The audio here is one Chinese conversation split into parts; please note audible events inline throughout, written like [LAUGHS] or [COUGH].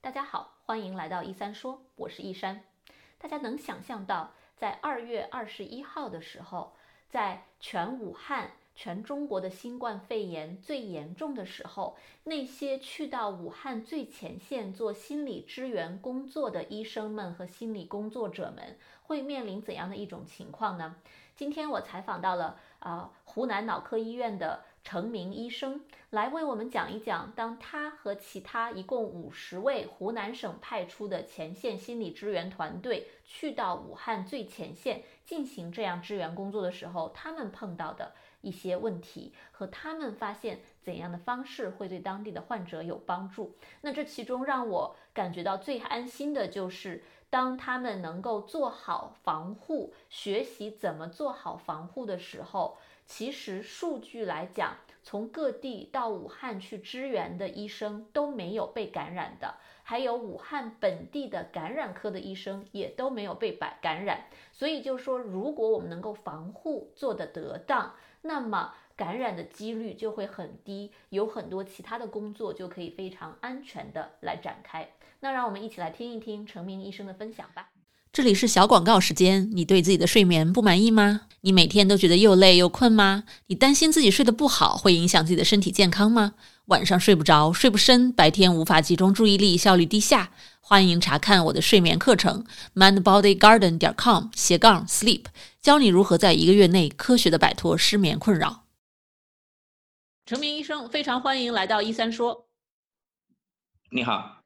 大家好，欢迎来到一三说，我是一山。大家能想象到，在二月二十一号的时候，在全武汉、全中国的新冠肺炎最严重的时候，那些去到武汉最前线做心理支援工作的医生们和心理工作者们，会面临怎样的一种情况呢？今天我采访到了啊，湖南脑科医院的。程明医生来为我们讲一讲，当他和其他一共五十位湖南省派出的前线心理支援团队去到武汉最前线进行这样支援工作的时候，他们碰到的一些问题和他们发现怎样的方式会对当地的患者有帮助。那这其中让我感觉到最安心的就是，当他们能够做好防护，学习怎么做好防护的时候。其实数据来讲，从各地到武汉去支援的医生都没有被感染的，还有武汉本地的感染科的医生也都没有被感感染。所以就说，如果我们能够防护做得得当，那么感染的几率就会很低，有很多其他的工作就可以非常安全的来展开。那让我们一起来听一听陈明医生的分享吧。这里是小广告时间。你对自己的睡眠不满意吗？你每天都觉得又累又困吗？你担心自己睡得不好会影响自己的身体健康吗？晚上睡不着，睡不深，白天无法集中注意力，效率低下？欢迎查看我的睡眠课程，mindbodygarden 点 com 斜杠 sleep，教你如何在一个月内科学的摆脱失眠困扰。成明医生，非常欢迎来到一三说。你好。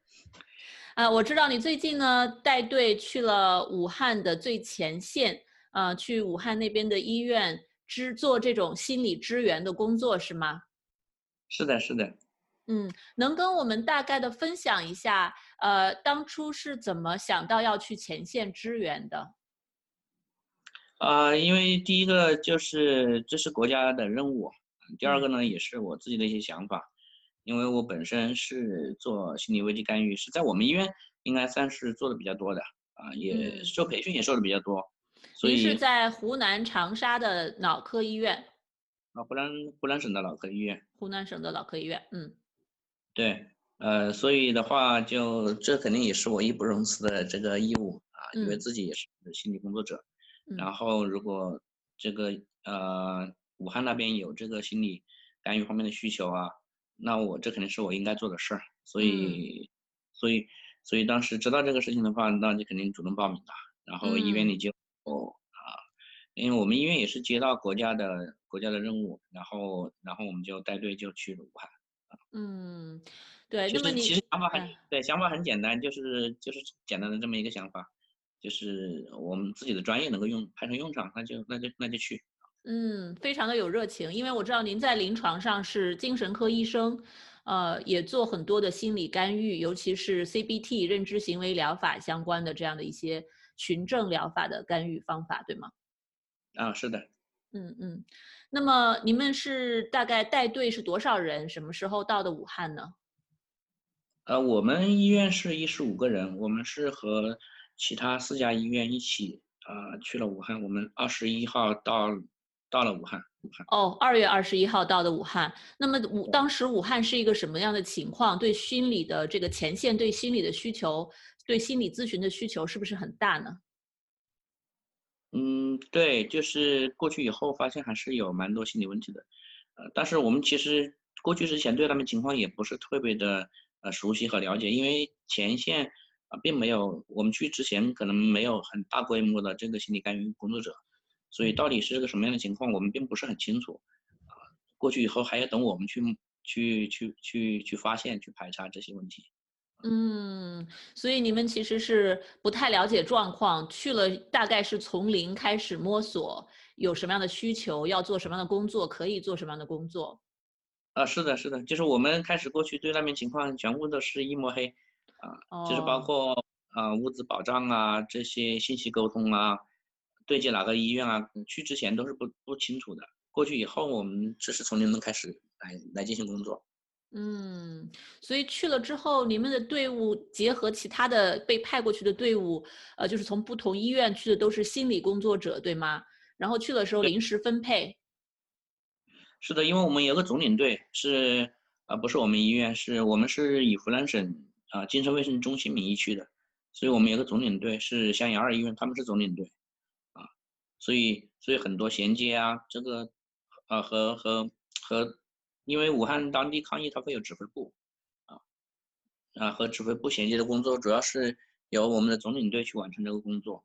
啊，我知道你最近呢带队去了武汉的最前线，呃，去武汉那边的医院支做这种心理支援的工作是吗？是的，是的。嗯，能跟我们大概的分享一下，呃，当初是怎么想到要去前线支援的？啊，因为第一个就是这是国家的任务，第二个呢也是我自己的一些想法。因为我本身是做心理危机干预，是在我们医院应该算是做的比较多的啊，也受培训也受的比较多。所以是在湖南长沙的脑科医院。啊，湖南湖南省的脑科医院。湖南省的脑科医院，嗯，对，呃，所以的话，就这肯定也是我义不容辞的这个义务啊，因为自己也是心理工作者。然后，如果这个呃武汉那边有这个心理干预方面的需求啊。那我这肯定是我应该做的事儿，所以，所以，所以当时知道这个事情的话，那就肯定主动报名了。然后医院里就哦啊，因为我们医院也是接到国家的国家的任务，然后，然后我们就带队就去了武汉。嗯，对，其实其实想法很对，想法很简单，就是就是简单的这么一个想法，就是我们自己的专业能够用派上用场，那就那就那就去。嗯，非常的有热情，因为我知道您在临床上是精神科医生，呃，也做很多的心理干预，尤其是 CBT 认知行为疗法相关的这样的一些群症疗法的干预方法，对吗？啊，是的。嗯嗯，那么你们是大概带队是多少人？什么时候到的武汉呢？呃，我们医院是一十五个人，我们是和其他四家医院一起啊去了武汉，我们二十一号到。到了武汉，武汉哦，二月二十一号到的武汉。那么武当时武汉是一个什么样的情况？对心理的这个前线对心理的需求，对心理咨询的需求是不是很大呢？嗯，对，就是过去以后发现还是有蛮多心理问题的。呃，但是我们其实过去之前对他们情况也不是特别的呃熟悉和了解，因为前线啊并没有我们去之前可能没有很大规模的这个心理干预工作者。所以到底是个什么样的情况，我们并不是很清楚，啊，过去以后还要等我们去去去去去发现、去排查这些问题。嗯，所以你们其实是不太了解状况，去了大概是从零开始摸索，有什么样的需求，要做什么样的工作，可以做什么样的工作。啊，是的，是的，就是我们开始过去对那边情况全部都是一抹黑，啊，就是包括啊物资保障啊这些信息沟通啊。对接哪个医院啊？去之前都是不不清楚的。过去以后，我们只是从零开始来来进行工作。嗯，所以去了之后，你们的队伍结合其他的被派过去的队伍，呃，就是从不同医院去的都是心理工作者，对吗？然后去的时候临时分配。是的，因为我们有个总领队，是呃不是我们医院，是我们是以湖南省啊精神卫生中心名义去的，所以我们有个总领队是襄阳二医院，他们是总领队，啊，所以所以很多衔接啊，这个啊和和和，因为武汉当地抗疫它会有指挥部，啊啊和指挥部衔接的工作主要是由我们的总领队去完成这个工作，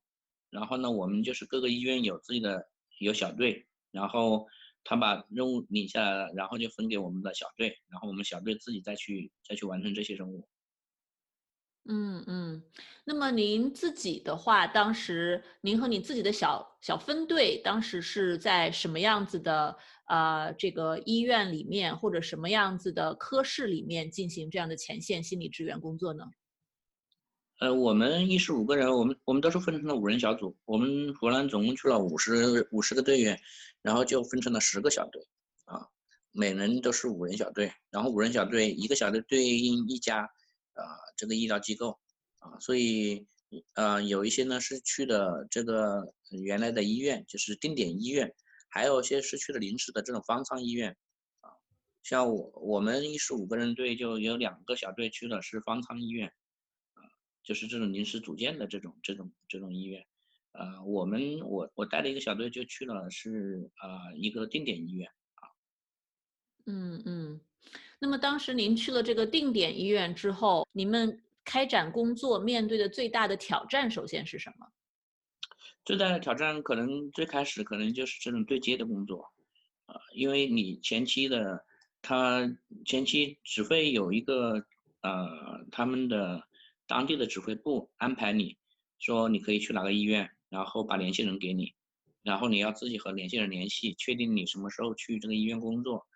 然后呢，我们就是各个医院有自己的有小队，然后。他把任务领下来了，然后就分给我们的小队，然后我们小队自己再去再去完成这些任务。嗯嗯，那么您自己的话，当时您和你自己的小小分队，当时是在什么样子的呃这个医院里面，或者什么样子的科室里面进行这样的前线心理支援工作呢？呃，我们一十五个人，我们我们都是分成了五人小组。我们湖南总共去了五十五十个队员，然后就分成了十个小队，啊，每人都是五人小队。然后五人小队一个小队对应一家，啊，这个医疗机构，啊，所以，呃，有一些呢是去的这个原来的医院，就是定点医院，还有一些是去了临时的这种方舱医院，啊，像我我们一十五个人队就有两个小队去的是方舱医院。啊就是这种临时组建的这种这种这种医院，呃，我们我我带了一个小队就去了，是啊一个定点医院啊。嗯嗯，那么当时您去了这个定点医院之后，你们开展工作面对的最大的挑战，首先是什么？最大的挑战可能最开始可能就是这种对接的工作，啊，因为你前期的他前期只会有一个呃他们的。当地的指挥部安排你，说你可以去哪个医院，然后把联系人给你，然后你要自己和联系人联系，确定你什么时候去这个医院工作，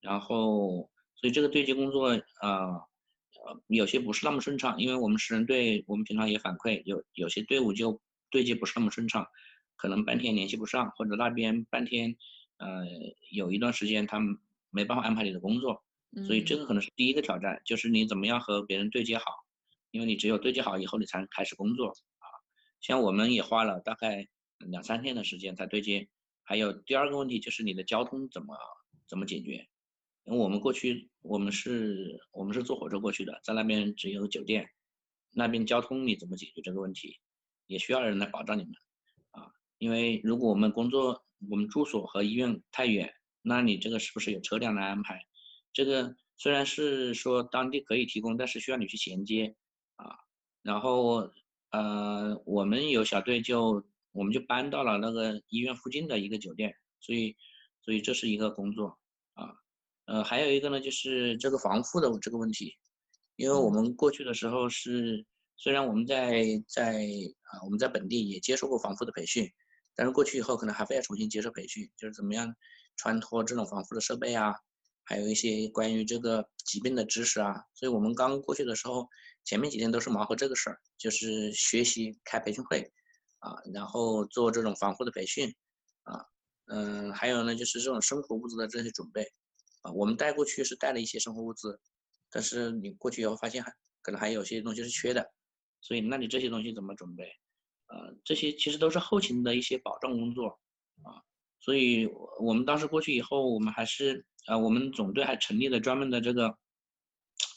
然后所以这个对接工作啊，呃有些不是那么顺畅，因为我们十人队，我们平常也反馈，有有些队伍就对接不是那么顺畅，可能半天联系不上，或者那边半天，呃有一段时间他们没办法安排你的工作，所以这个可能是第一个挑战，就是你怎么样和别人对接好。因为你只有对接好以后，你才能开始工作啊。像我们也花了大概两三天的时间才对接。还有第二个问题就是你的交通怎么怎么解决？因为我们过去我们是我们是坐火车过去的，在那边只有酒店，那边交通你怎么解决这个问题？也需要人来保障你们啊。因为如果我们工作我们住所和医院太远，那你这个是不是有车辆来安排？这个虽然是说当地可以提供，但是需要你去衔接。啊，然后呃，我们有小队就我们就搬到了那个医院附近的一个酒店，所以所以这是一个工作啊，呃，还有一个呢就是这个防护的这个问题，因为我们过去的时候是虽然我们在在啊我们在本地也接受过防护的培训，但是过去以后可能还会要重新接受培训，就是怎么样穿脱这种防护的设备啊，还有一些关于这个疾病的知识啊，所以我们刚过去的时候。前面几天都是忙活这个事儿，就是学习开培训会，啊，然后做这种防护的培训，啊，嗯，还有呢就是这种生活物资的这些准备，啊，我们带过去是带了一些生活物资，但是你过去以后发现还可能还有些东西是缺的，所以那你这些东西怎么准备？呃，这些其实都是后勤的一些保障工作，啊，所以我们当时过去以后，我们还是啊，我们总队还成立了专门的这个，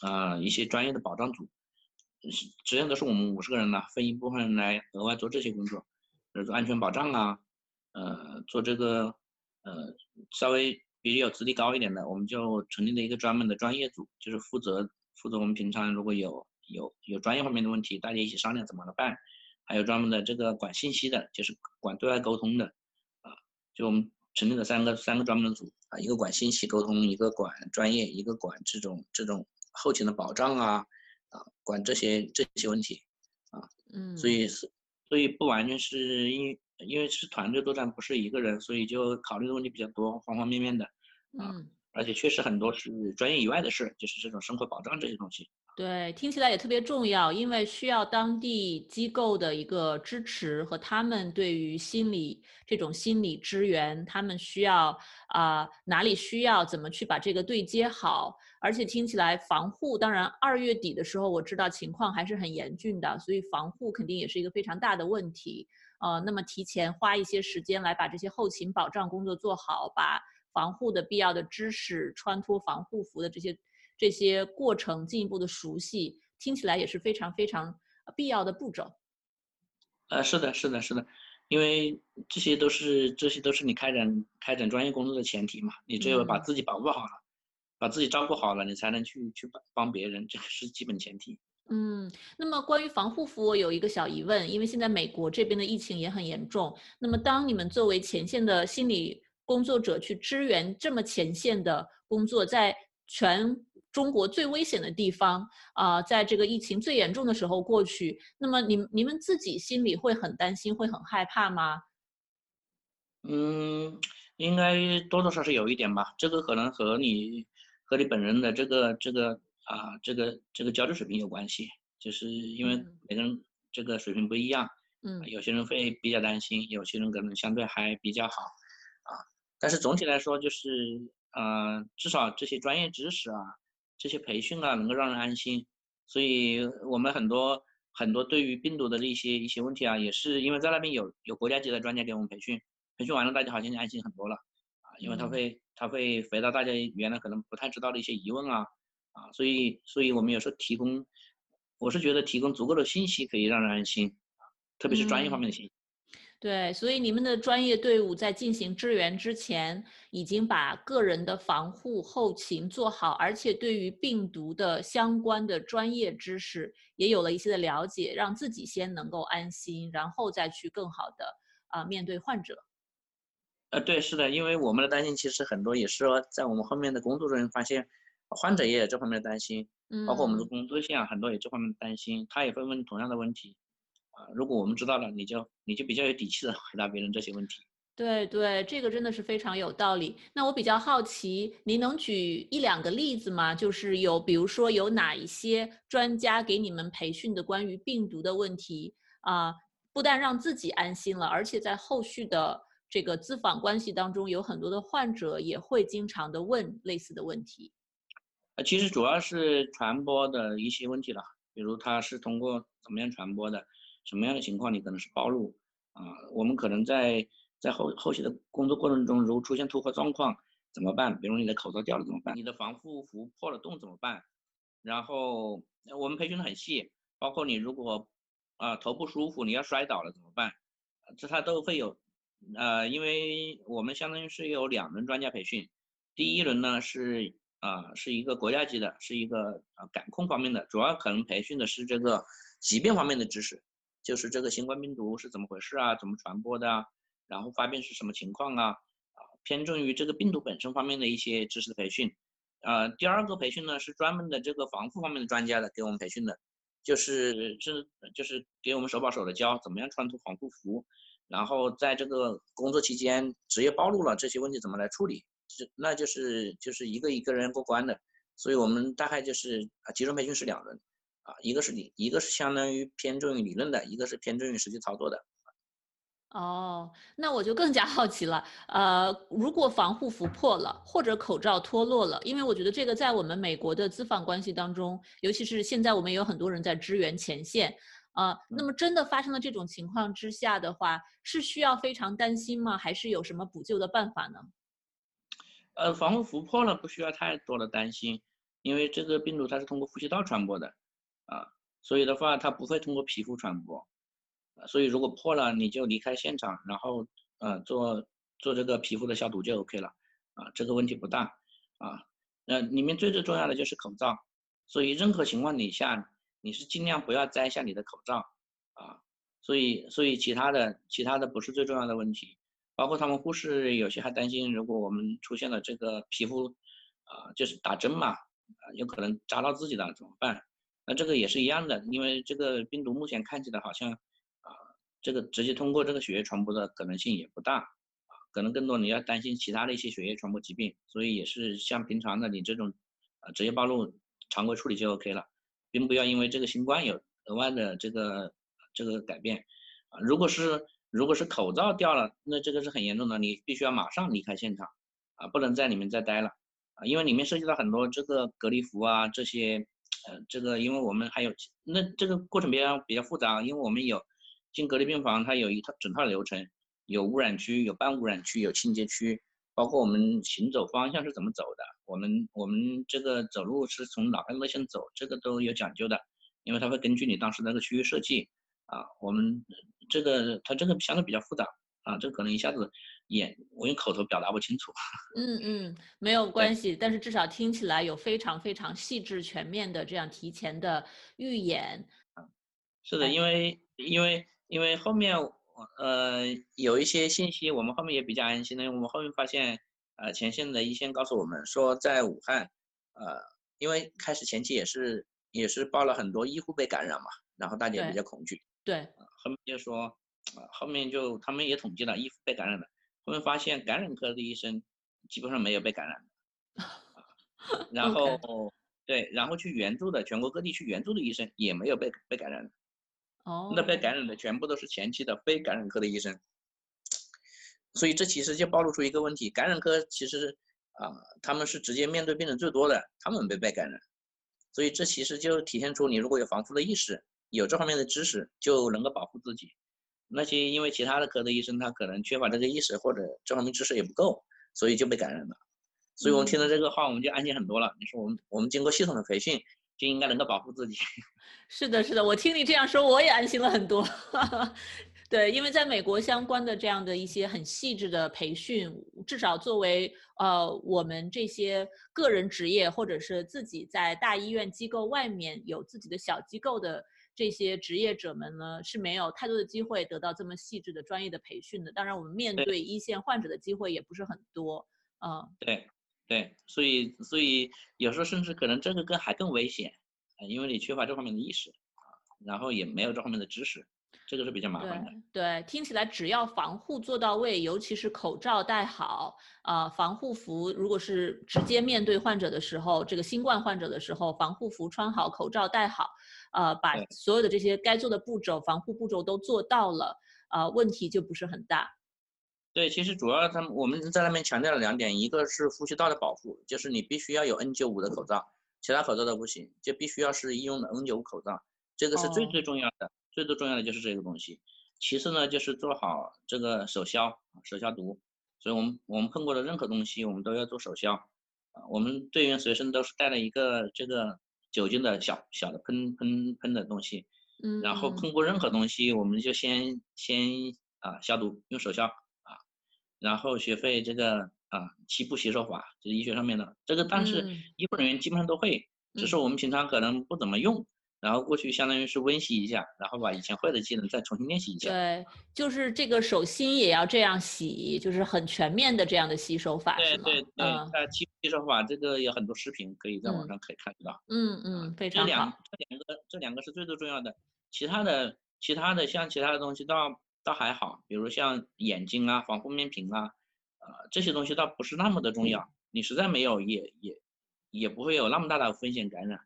啊，一些专业的保障组。实际上都是我们五十个人呢，分一部分人来额外做这些工作，比如说安全保障啊，呃，做这个呃稍微比较有资历高一点的，我们就成立了一个专门的专业组，就是负责负责我们平常如果有有有专业方面的问题，大家一起商量怎么办。还有专门的这个管信息的，就是管对外沟通的，啊，就我们成立了三个三个专门的组啊，一个管信息沟通，一个管专业，一个管这种这种后勤的保障啊。管这些这些问题，啊，嗯，所以是，所以不完全是因因为是团队作战，不是一个人，所以就考虑的问题比较多，方方面面的，啊，而且确实很多是专业以外的事，就是这种生活保障这些东西。对，听起来也特别重要，因为需要当地机构的一个支持和他们对于心理这种心理支援，他们需要啊哪里需要怎么去把这个对接好，而且听起来防护，当然二月底的时候我知道情况还是很严峻的，所以防护肯定也是一个非常大的问题。呃，那么提前花一些时间来把这些后勤保障工作做好，把防护的必要的知识、穿脱防护服的这些。这些过程进一步的熟悉，听起来也是非常非常必要的步骤。呃，是的，是的，是的，因为这些都是这些都是你开展开展专业工作的前提嘛。你只有把自己保护好了，把自己照顾好了，你才能去去帮帮别人，这个是基本前提。嗯，那么关于防护服，我有一个小疑问，因为现在美国这边的疫情也很严重。那么当你们作为前线的心理工作者去支援这么前线的工作，在全中国最危险的地方啊，在这个疫情最严重的时候过去，那么你你们自己心里会很担心，会很害怕吗？嗯，应该多多少少有一点吧。这个可能和你和你本人的这个这个。啊，这个这个交流水平有关系，就是因为每个人这个水平不一样，嗯，有些人会比较担心，有些人可能相对还比较好，啊，但是总体来说就是，呃，至少这些专业知识啊，这些培训啊，能够让人安心，所以我们很多很多对于病毒的一些一些问题啊，也是因为在那边有有国家级的专家给我们培训，培训完了大家好像就安心很多了，啊，因为他会他会回答大家原来可能不太知道的一些疑问啊。啊，所以，所以我们有时候提供，我是觉得提供足够的信息可以让人安心啊，特别是专业方面的信息。对，所以你们的专业队伍在进行支援之前，已经把个人的防护后勤做好，而且对于病毒的相关的专业知识也有了一些的了解，让自己先能够安心，然后再去更好的啊面对患者。呃，对，是的，因为我们的担心其实很多也是说，在我们后面的工作人员发现。患者也有这方面的担心，嗯，包括我们的工作线啊，很多有这方面的担心，他也会问同样的问题，啊，如果我们知道了，你就你就比较有底气的回答别人这些问题。对对，这个真的是非常有道理。那我比较好奇，您能举一两个例子吗？就是有，比如说有哪一些专家给你们培训的关于病毒的问题啊，不但让自己安心了，而且在后续的这个咨访关系当中，有很多的患者也会经常的问类似的问题。呃，其实主要是传播的一些问题了，比如它是通过怎么样传播的，什么样的情况你可能是暴露啊？我们可能在在后后期的工作过程中，如果出现突发状况怎么办？比如你的口罩掉了怎么办？你的防护服破了洞怎么办？然后我们培训的很细，包括你如果啊头不舒服，你要摔倒了怎么办？这它都会有，呃，因为我们相当于是有两轮专家培训，第一轮呢是。啊，是一个国家级的，是一个啊感控方面的，主要可能培训的是这个疾病方面的知识，就是这个新冠病毒是怎么回事啊，怎么传播的啊，然后发病是什么情况啊，啊偏重于这个病毒本身方面的一些知识的培训。呃，第二个培训呢是专门的这个防护方面的专家的给我们培训的，就是是就是给我们手把手的教怎么样穿脱防护服，然后在这个工作期间职业暴露了这些问题怎么来处理。就那就是就是一个一个人过关的，所以我们大概就是啊，集中培训是两轮，啊，一个是理，一个是相当于偏重于理论的，一个是偏重于实际操作的。哦，那我就更加 [LAUGHS] 好奇了，呃，如果防护服破了或者口罩脱落了，因为我觉得这个在我们美国的资访关系当中，尤其是现在我们有很多人在支援前线，啊，那么真的发生了这种情况之下的话，是需要非常担心吗？还是有什么补救的办法呢？呃，防护服破了不需要太多的担心，因为这个病毒它是通过呼吸道传播的，啊，所以的话它不会通过皮肤传播，所以如果破了你就离开现场，然后呃做做这个皮肤的消毒就 OK 了，啊，这个问题不大，啊，呃里面最最重要的就是口罩，所以任何情况底下你是尽量不要摘下你的口罩，啊，所以所以其他的其他的不是最重要的问题。包括他们护士有些还担心，如果我们出现了这个皮肤，啊，就是打针嘛，啊，有可能扎到自己的怎么办？那这个也是一样的，因为这个病毒目前看起来好像，啊，这个直接通过这个血液传播的可能性也不大，啊，可能更多你要担心其他的一些血液传播疾病，所以也是像平常的你这种，啊，职业暴露常规处理就 OK 了，并不要因为这个新冠有额外的这个这个改变，啊，如果是。如果是口罩掉了，那这个是很严重的，你必须要马上离开现场，啊，不能在里面再待了，啊，因为里面涉及到很多这个隔离服啊，这些，这个因为我们还有，那这个过程比较比较复杂，因为我们有进隔离病房，它有一套整套流程，有污染区，有半污染区，有清洁区，包括我们行走方向是怎么走的，我们我们这个走路是从哪条路线走，这个都有讲究的，因为它会根据你当时那个区域设计。啊，我们这个它这个相对比较复杂啊，这可能一下子也我用口头表达不清楚。[LAUGHS] 嗯嗯，没有关系，但是至少听起来有非常非常细致全面的这样提前的预演。是的，因为因为因为后面呃有一些信息，我们后面也比较安心的，因为我们后面发现呃前线的一线告诉我们说，在武汉呃因为开始前期也是也是报了很多医护被感染嘛，然后大家也比较恐惧，对，后面就说啊后面就他们也统计了衣服被感染的，后面发现感染科的医生基本上没有被感染的，[LAUGHS] 然后对，然后去援助的全国各地去援助的医生也没有被被感染的。哦，那被感染的全部都是前期的非感染科的医生，所以这其实就暴露出一个问题：感染科其实啊，他们是直接面对病人最多的，他们没被感染，所以这其实就体现出你如果有防护的意识，有这方面的知识，就能够保护自己。那些因为其他的科的医生他可能缺乏这个意识，或者这方面知识也不够，所以就被感染了。所以我们听到这个话，我们就安心很多了。你说我们我们经过系统的培训。就应该能够保护自己。[LAUGHS] 是的，是的，我听你这样说，我也安心了很多。[LAUGHS] 对，因为在美国相关的这样的一些很细致的培训，至少作为呃我们这些个人职业或者是自己在大医院机构外面有自己的小机构的这些职业者们呢，是没有太多的机会得到这么细致的专业的培训的。当然，我们面对一线患者的机会也不是很多。嗯，对。对，所以所以有时候甚至可能这个更还更危险，啊，因为你缺乏这方面的意识啊，然后也没有这方面的知识，这个是比较麻烦的。对，听起来只要防护做到位，尤其是口罩戴好，啊，防护服如果是直接面对患者的时候，这个新冠患者的时候，防护服穿好，口罩戴好，呃，把所有的这些该做的步骤、防护步骤都做到了，啊，问题就不是很大。对，其实主要他们我们在那边强调了两点，一个是呼吸道的保护，就是你必须要有 N95 的口罩，其他口罩都不行，就必须要是医用的 N95 口罩，这个是最最重要的，最最重要的就是这个东西。其次呢，就是做好这个手消，手消毒。所以我们我们碰过的任何东西，我们都要做手消。啊，我们队员随身都是带了一个这个酒精的小小的喷喷喷的东西，嗯，然后碰过任何东西，我们就先先啊消毒，用手消啊。然后学会这个啊七步洗手法，就是医学上面的这个，但是医护人员基本上都会，只是我们平常可能不怎么用。然后过去相当于是温习一下，然后把以前会的技能再重新练习一下。对，就是这个手心也要这样洗，就是很全面的这样的洗手法，对对对，那，七步洗手法这个有很多视频可以在网上可以看得到。嗯嗯，非常好。这两这两个这两个是最最重要的，其他的其他的像其他的东西倒。倒还好，比如像眼睛啊、防护面屏啊，呃，这些东西倒不是那么的重要。你实在没有，也也也不会有那么大的风险感染，啊，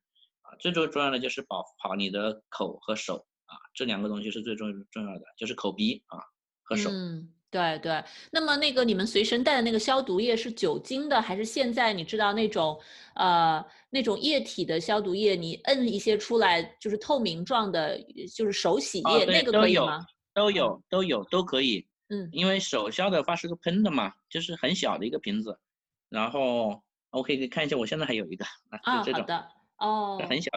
最最重要的就是保护好你的口和手啊，这两个东西是最重重要的，就是口鼻啊和手。嗯，对对。那么那个你们随身带的那个消毒液是酒精的，还是现在你知道那种呃那种液体的消毒液？你摁一些出来就是透明状的，就是手洗液，那个可以吗？都有都有都可以，嗯，因为手消的话是个喷的嘛，就是很小的一个瓶子，然后我可以看一下，我现在还有一个啊，就这种，好的，哦，很小，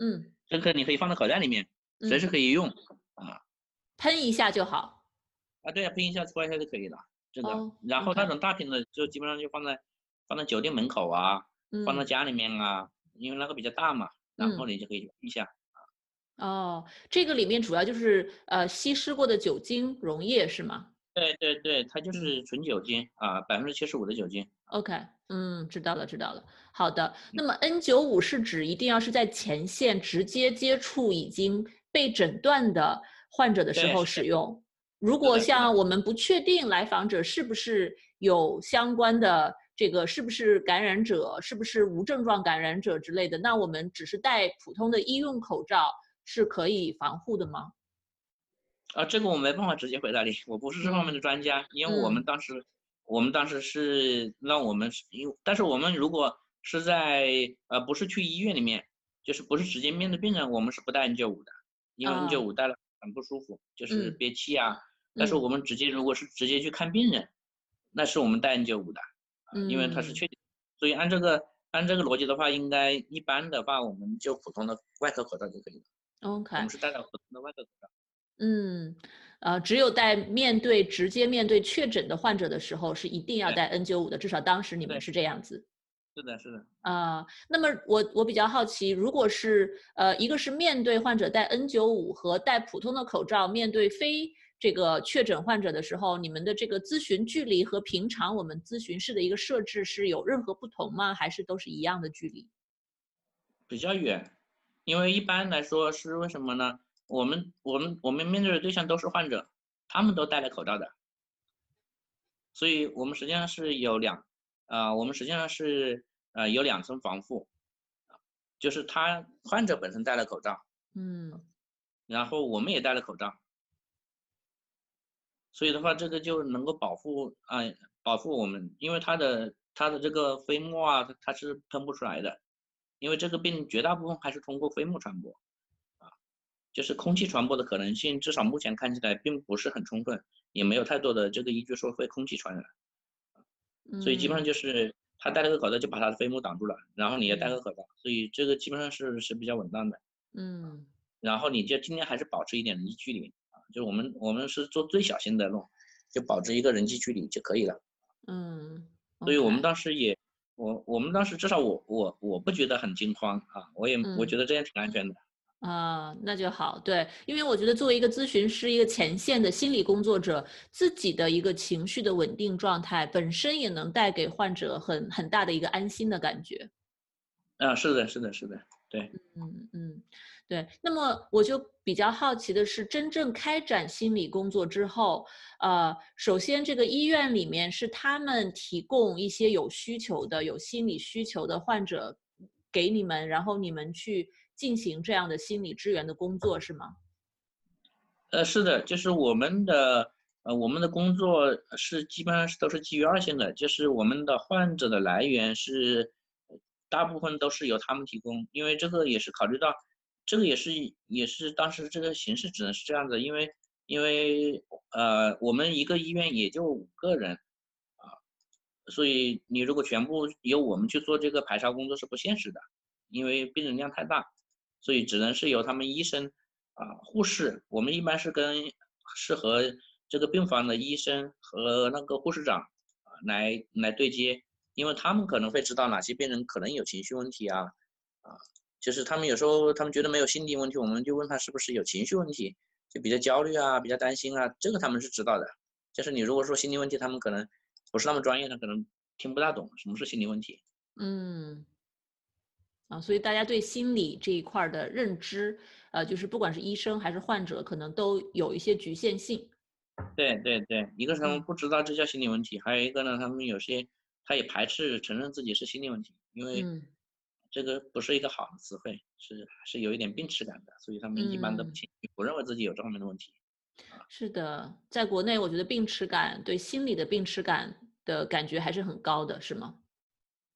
嗯，这个你可以放在口袋里面，随时可以用啊，喷一下就好，啊，对呀，喷一下搓一下就可以了，真的，然后那种大瓶的就基本上就放在放在酒店门口啊，放在家里面啊，因为那个比较大嘛，然后你就可以用一下。哦，这个里面主要就是呃稀释过的酒精溶液是吗？对对对，它就是纯酒精啊，百分之七十五的酒精。OK，嗯，知道了知道了。好的，那么 N 九五是指一定要是在前线直接接触已经被诊断的患者的时候使用。如果像我们不确定来访者是不是有相关的这个是不是感染者，是不是无症状感染者之类的，那我们只是戴普通的医用口罩。是可以防护的吗？啊，这个我没办法直接回答你，我不是这方面的专家。因为我们当时，我们当时是让我们，因为但是我们如果是在呃不是去医院里面，就是不是直接面对病人，我们是不戴 N95 的，因为 N95 戴了很不舒服，就是憋气啊。但是我们直接如果是直接去看病人，那是我们戴 N95 的，因为它是确诊。所以按这个按这个逻辑的话，应该一般的话，我们就普通的外科口罩就可以了。OK，我们是戴了普通的外科口罩。嗯，呃，只有在面对直接面对确诊的患者的时候，是一定要戴 N95 的。至少当时你们是这样子。是的，是的。啊，那么我我比较好奇，如果是呃，一个是面对患者戴 N95 和戴普通的口罩面对非这个确诊患者的时候，你们的这个咨询距离和平常我们咨询室的一个设置是有任何不同吗？还是都是一样的距离？比较远，因为一般来说是为什么呢？我们我们我们面对的对象都是患者，他们都戴了口罩的，所以我们实际上是有两。啊，我们实际上是呃有两层防护，就是他患者本身戴了口罩，嗯，然后我们也戴了口罩，所以的话，这个就能够保护啊保护我们，因为他的他的这个飞沫啊，它是喷不出来的，因为这个病绝大部分还是通过飞沫传播，啊，就是空气传播的可能性，至少目前看起来并不是很充分，也没有太多的这个依据说会空气传染。所以基本上就是他戴了个口罩，就把他的飞沫挡住了，然后你也戴个口罩，所以这个基本上是是比较稳当的。嗯，然后你就尽量还是保持一点人际距离啊，就是我们我们是做最小心的弄，就保持一个人际距离就可以了。嗯，所以我们当时也，我我们当时至少我我我不觉得很惊慌啊，我也我觉得这样挺安全的。啊，那就好。对，因为我觉得作为一个咨询师，一个前线的心理工作者，自己的一个情绪的稳定状态，本身也能带给患者很很大的一个安心的感觉。啊，是的，是的，是的，对，嗯嗯，对。那么我就比较好奇的是，真正开展心理工作之后，呃，首先这个医院里面是他们提供一些有需求的、有心理需求的患者给你们，然后你们去。进行这样的心理支援的工作是吗？呃，是的，就是我们的呃，我们的工作是基本上是都是基于二线的，就是我们的患者的来源是大部分都是由他们提供，因为这个也是考虑到，这个也是也是当时这个形式只能是这样的，因为因为呃，我们一个医院也就五个人，所以你如果全部由我们去做这个排查工作是不现实的，因为病人量太大。所以只能是由他们医生啊、护士，我们一般是跟是和这个病房的医生和那个护士长啊来来对接，因为他们可能会知道哪些病人可能有情绪问题啊啊，就是他们有时候他们觉得没有心理问题，我们就问他是不是有情绪问题，就比较焦虑啊，比较担心啊，这个他们是知道的。就是你如果说心理问题，他们可能不是那么专业，他可能听不大懂什么是心理问题。嗯。啊，所以大家对心理这一块的认知，呃，就是不管是医生还是患者，可能都有一些局限性。对对对，一个是他们不知道这叫心理问题，还有一个呢，他们有些他也排斥承认自己是心理问题，因为这个不是一个好的词汇，是是有一点病耻感的，所以他们一般都不轻易不认为自己有这方面的问题。是的，在国内，我觉得病耻感对心理的病耻感的感觉还是很高的，是吗？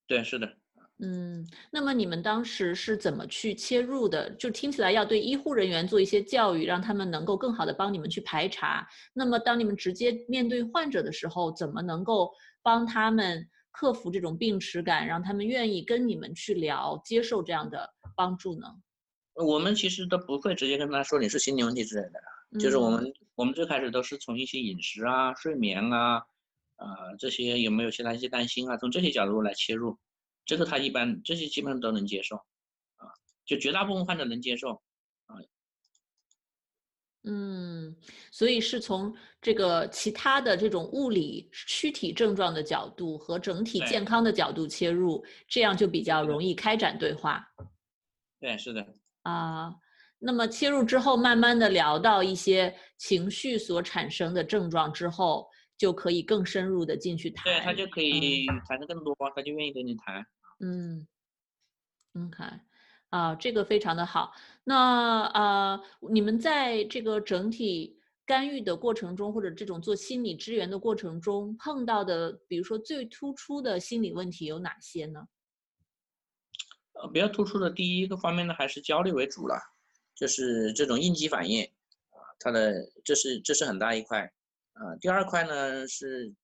对，是的。嗯，那么你们当时是怎么去切入的？就听起来要对医护人员做一些教育，让他们能够更好的帮你们去排查。那么当你们直接面对患者的时候，怎么能够帮他们克服这种病耻感，让他们愿意跟你们去聊，接受这样的帮助呢？我们其实都不会直接跟他说你是心理问题之类的，就是我们我们最开始都是从一些饮食啊、睡眠啊，呃这些有没有其他一些担心啊，从这些角度来切入。这个他一般这些基本上都能接受，啊，就绝大部分患者能接受，啊，嗯，所以是从这个其他的这种物理躯体症状的角度和整体健康的角度切入，这样就比较容易开展对话。对，是的。啊，那么切入之后，慢慢的聊到一些情绪所产生的症状之后，就可以更深入的进去谈。对他就可以谈的更多，他就愿意跟你谈。嗯，OK，啊，这个非常的好。那呃，你们在这个整体干预的过程中，或者这种做心理支援的过程中，碰到的，比如说最突出的心理问题有哪些呢？呃，比较突出的第一个方面呢，还是焦虑为主了，就是这种应激反应啊，它的这是这是很大一块啊。第二块呢是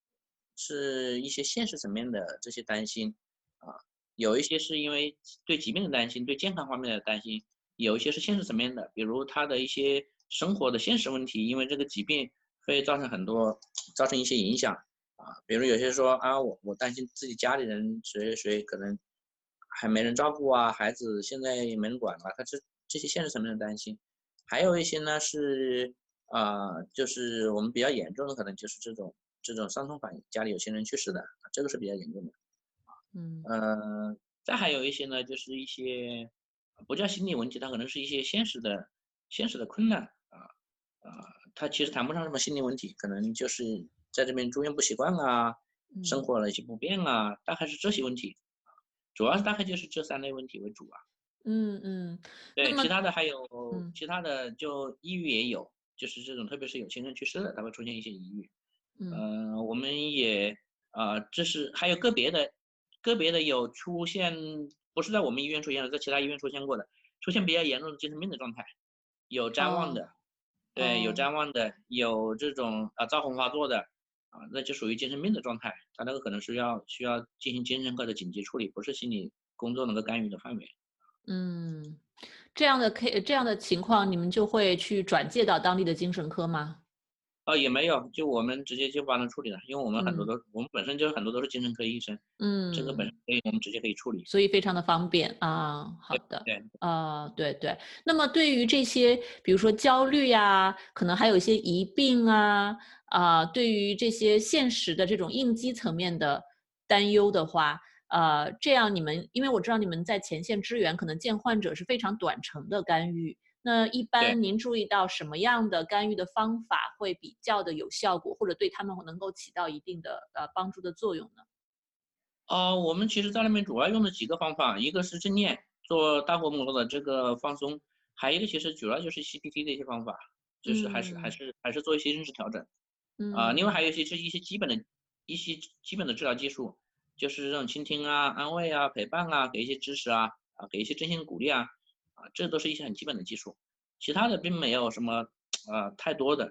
是一些现实层面的这些担心啊。有一些是因为对疾病的担心，对健康方面的担心；有一些是现实层面的，比如他的一些生活的现实问题，因为这个疾病会造成很多，造成一些影响啊。比如有些说啊，我我担心自己家里人谁谁可能还没人照顾啊，孩子现在也没人管了，他这这些现实层面的担心。还有一些呢是啊，就是我们比较严重的，可能就是这种这种伤痛反应，家里有亲人去世的，这个是比较严重的。嗯呃，再还有一些呢，就是一些不叫心理问题，它可能是一些现实的、现实的困难啊啊，它其实谈不上什么心理问题，可能就是在这边住院不习惯啊，生活了一些不便啊，大概是这些问题主要是大概就是这三类问题为主啊。嗯嗯，对，其他的还有其他的就抑郁也有，就是这种特别是有亲人去世的，他会出现一些抑郁。嗯，我们也啊，这是还有个别的。个别的有出现，不是在我们医院出现的，在其他医院出现过的，出现比较严重的精神病的状态，有谵妄的，对，有谵妄的，有这种啊躁狂发作的，啊，那就属于精神病的状态，他那个可能是要需要进行精神科的紧急处理，不是心理工作能够干预的范围。嗯，这样的 K 这样的情况，你们就会去转介到当地的精神科吗？哦，也没有，就我们直接就帮他处理了，因为我们很多都，我们本身就是很多都是精神科医生，嗯，这个本身可以我们直接可以处理，所以非常的方便啊。好的，对，啊，对对。那么对于这些，比如说焦虑呀，可能还有一些疑病啊，啊，对于这些现实的这种应激层面的担忧的话，呃，这样你们，因为我知道你们在前线支援，可能见患者是非常短程的干预。那一般您注意到什么样的干预的方法会比较的有效果，或者对他们能够起到一定的呃帮助的作用呢？呃，我们其实在那边主要用的几个方法，一个是正念，做大活膜的这个放松，还有一个其实主要就是 CPT 的一些方法，就是还是还是还是做一些认知调整。嗯。啊，另外还有一些是一些基本的一些基本的治疗技术，就是这种倾听啊、安慰啊、陪伴啊、给一些支持啊、啊给一些真心鼓励啊。啊，这都是一些很基本的技术，其他的并没有什么呃太多的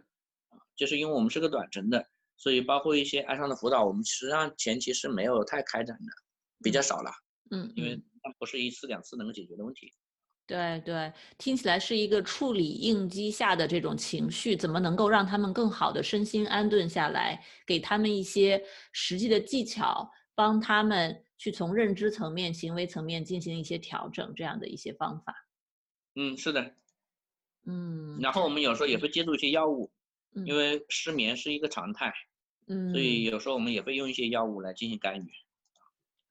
啊，就是因为我们是个短程的，所以包括一些爱上的辅导，我们实际上前期是没有太开展的，比较少了。嗯，因为它不是一次两次能够解决的问题。对对，听起来是一个处理应激下的这种情绪，怎么能够让他们更好的身心安顿下来，给他们一些实际的技巧，帮他们去从认知层面、行为层面进行一些调整，这样的一些方法。嗯，是的，嗯，然后我们有时候也会接触一些药物，因为失眠是一个常态，嗯，所以有时候我们也会用一些药物来进行干预。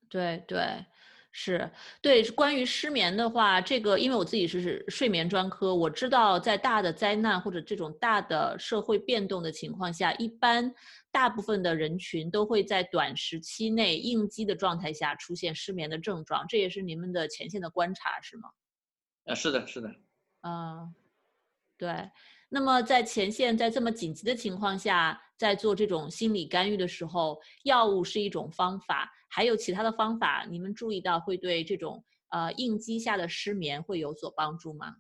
对对，是对。关于失眠的话，这个因为我自己是睡眠专科，我知道在大的灾难或者这种大的社会变动的情况下，一般大部分的人群都会在短时期内应激的状态下出现失眠的症状，这也是你们的前线的观察，是吗？啊，是的，是的，嗯，对。那么在前线，在这么紧急的情况下，在做这种心理干预的时候，药物是一种方法，还有其他的方法，你们注意到会对这种呃应激下的失眠会有所帮助吗？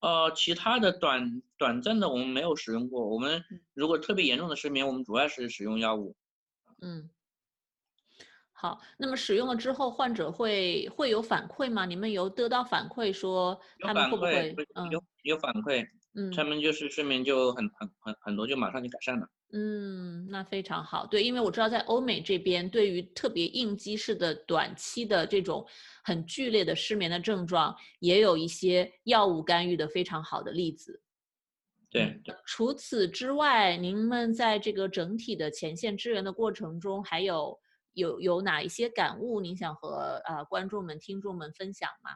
呃，其他的短短暂的我们没有使用过。我们如果特别严重的失眠，我们主要是使用药物。嗯。好，那么使用了之后，患者会会有反馈吗？你们有得到反馈说他们会不会？嗯，有有反馈，嗯，他们就是睡眠就很很很很多就马上就改善了。嗯，那非常好。对，因为我知道在欧美这边，对于特别应激式的短期的这种很剧烈的失眠的症状，也有一些药物干预的非常好的例子。对。除此之外，您们在这个整体的前线支援的过程中，还有？有有哪一些感悟，您想和呃观众们、听众们分享吗？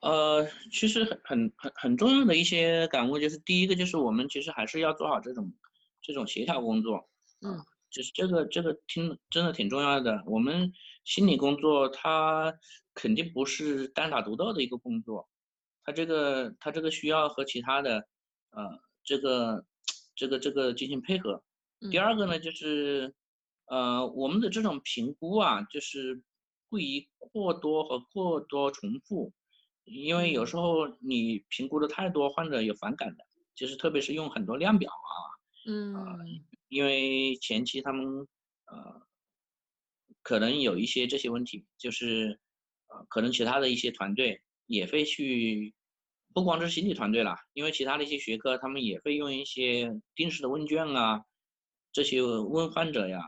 呃，其实很很很很重要的一些感悟，就是第一个就是我们其实还是要做好这种这种协调工作，嗯，就是这个这个听真的挺重要的。我们心理工作它肯定不是单打独斗的一个工作，它这个它这个需要和其他的呃这个这个这个进行配合。第二个呢就是。呃，我们的这种评估啊，就是不宜过多和过多重复，因为有时候你评估的太多，患者有反感的，就是特别是用很多量表啊，嗯，因为前期他们呃可能有一些这些问题，就是呃，可能其他的一些团队也会去，不光是心理团队啦，因为其他的一些学科他们也会用一些定时的问卷啊，这些问患者呀。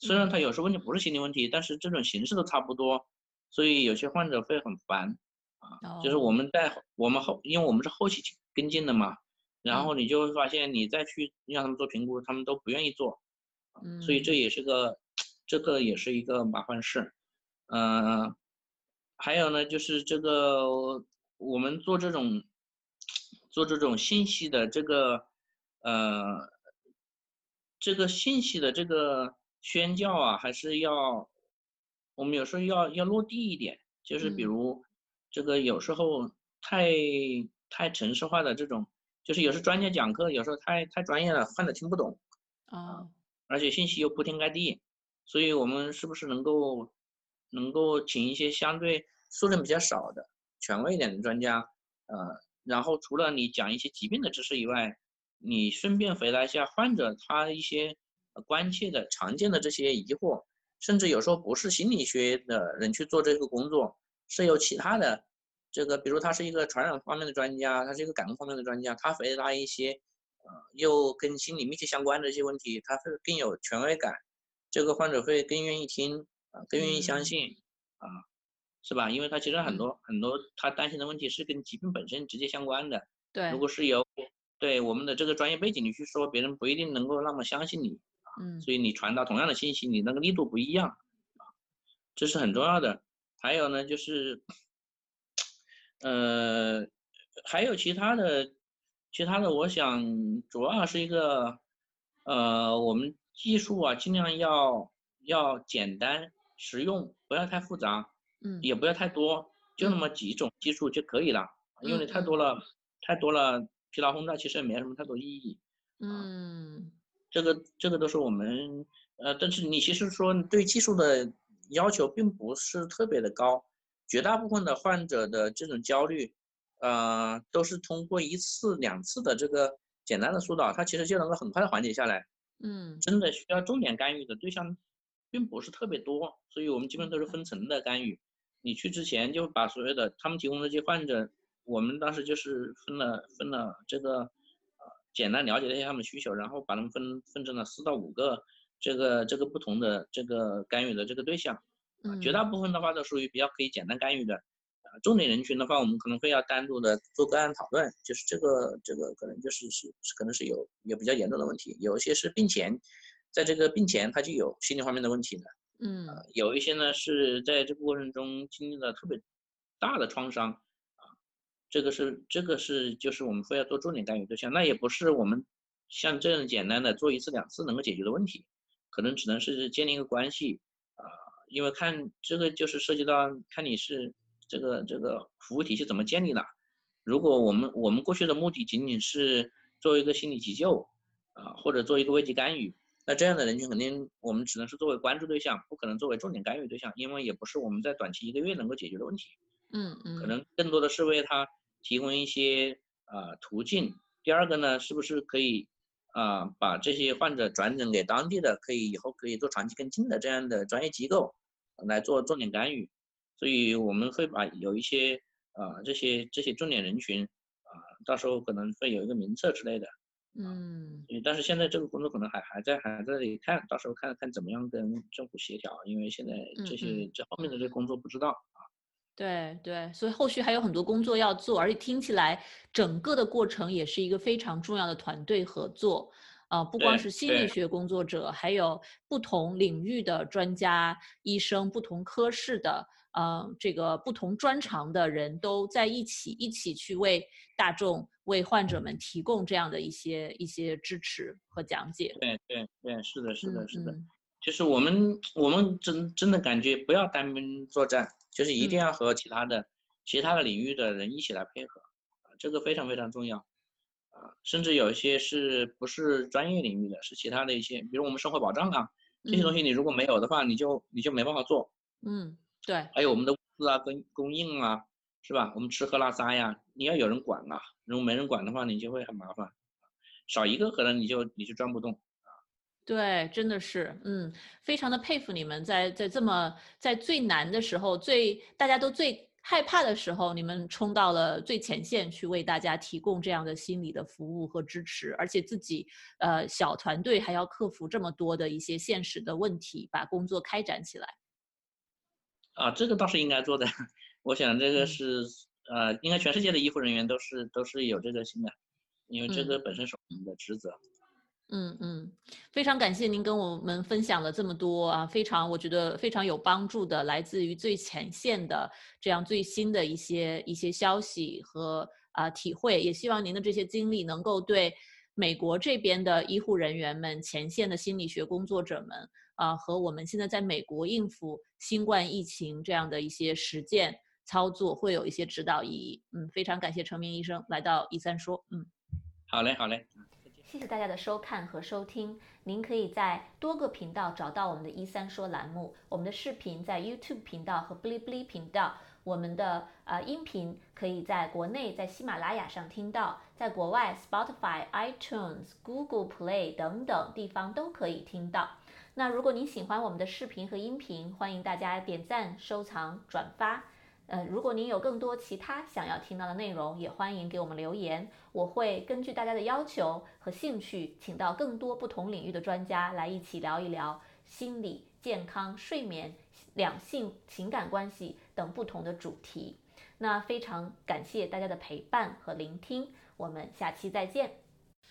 虽然他有时候问题不是心理问题，但是这种形式都差不多，所以有些患者会很烦啊。就是我们在我们后，因为我们是后期跟进的嘛，然后你就会发现，你再去让他们做评估，他们都不愿意做，所以这也是个，这个也是一个麻烦事。嗯，还有呢，就是这个我们做这种做这种信息的这个呃，这个信息的这个。宣教啊，还是要我们有时候要要落地一点，就是比如这个有时候太太城市化的这种，就是有时专家讲课，有时候太太专业了，患者听不懂啊，而且信息又铺天盖地，所以我们是不是能够能够请一些相对数量比较少的权威一点的专家，呃，然后除了你讲一些疾病的知识以外，你顺便回答一下患者他一些。关切的、常见的这些疑惑，甚至有时候不是心理学的人去做这个工作，是由其他的这个，比如他是一个传染方面的专家，他是一个感冒方面的专家，他回答一些呃又跟心理密切相关的一些问题，他会更有权威感，这个患者会更愿意听啊，更愿意相信啊，是吧？因为他其实很多很多他担心的问题是跟疾病本身直接相关的。对，如果是由对我们的这个专业背景你去说，别人不一定能够那么相信你。嗯，所以你传达同样的信息，你那个力度不一样，啊，这是很重要的。还有呢，就是，呃，还有其他的，其他的，我想主要是一个，呃，我们技术啊，尽量要要简单实用，不要太复杂，嗯，也不要太多，就那么几种技术就可以了。因为太多了，太多了，疲劳轰炸其实也没什么太多意义。嗯。这个这个都是我们，呃，但是你其实说对技术的要求并不是特别的高，绝大部分的患者的这种焦虑，呃，都是通过一次两次的这个简单的疏导，它其实就能够很快的缓解下来。嗯，真的需要重点干预的对象，并不是特别多，所以我们基本都是分层的干预。你去之前就把所有的他们提供的这些患者，我们当时就是分了分了这个。简单了解了一下他们需求，然后把他们分分成了四到五个这个这个不同的这个干预的这个对象，绝大部分的话都属于比较可以简单干预的，啊，重点人群的话，我们可能会要单独的做个案讨论，就是这个这个可能就是是可能是有有比较严重的问题，有一些是病前，在这个病前他就有心理方面的问题的，嗯，有一些呢是在这个过程中经历了特别大的创伤。啊这个是这个是就是我们非要做重点干预对象，那也不是我们像这样简单的做一次两次能够解决的问题，可能只能是建立一个关系啊，因为看这个就是涉及到看你是这个这个服务体系怎么建立的。如果我们我们过去的目的仅仅是做一个心理急救啊，或者做一个危机干预，那这样的人群肯定我们只能是作为关注对象，不可能作为重点干预对象，因为也不是我们在短期一个月能够解决的问题。嗯嗯，可能更多的是为他。提供一些啊途径。第二个呢，是不是可以啊把这些患者转诊给当地的可以以后可以做长期跟进的这样的专业机构来做重点干预？所以我们会把有一些啊这些这些重点人群啊，到时候可能会有一个名册之类的。嗯。但是现在这个工作可能还还在还在里看，到时候看看怎么样跟政府协调，因为现在这些这后面的这工作不知道。对对，所以后续还有很多工作要做，而且听起来整个的过程也是一个非常重要的团队合作，啊，不光是心理学工作者，还有不同领域的专家、医生、不同科室的，呃，这个不同专长的人都在一起，一起去为大众、为患者们提供这样的一些一些支持和讲解。对对对，是的，是的，是的，就是我们我们真真的感觉不要单兵作战。就是一定要和其他的、其他的领域的人一起来配合，啊，这个非常非常重要，啊，甚至有一些是不是专业领域的，是其他的一些，比如我们生活保障啊这些东西，你如果没有的话，你就你就没办法做。嗯，对。还有我们的物资啊、供供应啊，是吧？我们吃喝拉撒呀，你要有人管啊，如果没人管的话，你就会很麻烦，少一个可能你就你就转不动啊。对，真的是，嗯，非常的佩服你们，在在这么在最难的时候，最大家都最害怕的时候，你们冲到了最前线去为大家提供这样的心理的服务和支持，而且自己呃小团队还要克服这么多的一些现实的问题，把工作开展起来。啊，这个倒是应该做的，我想这个是呃，应该全世界的医护人员都是都是有这个心的，因为这个本身是我们的职责。嗯嗯，非常感谢您跟我们分享了这么多啊，非常我觉得非常有帮助的，来自于最前线的这样最新的一些一些消息和啊体会，也希望您的这些经历能够对美国这边的医护人员们、前线的心理学工作者们啊，和我们现在在美国应付新冠疫情这样的一些实践操作会有一些指导意义。嗯，非常感谢程明医生来到一三说，嗯，好嘞，好嘞。谢谢大家的收看和收听。您可以在多个频道找到我们的“一三说”栏目。我们的视频在 YouTube 频道和 Bilibili 频道。我们的呃音频可以在国内在喜马拉雅上听到，在国外 Spotify、iTunes、Google Play 等等地方都可以听到。那如果您喜欢我们的视频和音频，欢迎大家点赞、收藏、转发。呃，如果您有更多其他想要听到的内容，也欢迎给我们留言。我会根据大家的要求和兴趣，请到更多不同领域的专家来一起聊一聊心理健康、睡眠、两性情感关系等不同的主题。那非常感谢大家的陪伴和聆听，我们下期再见。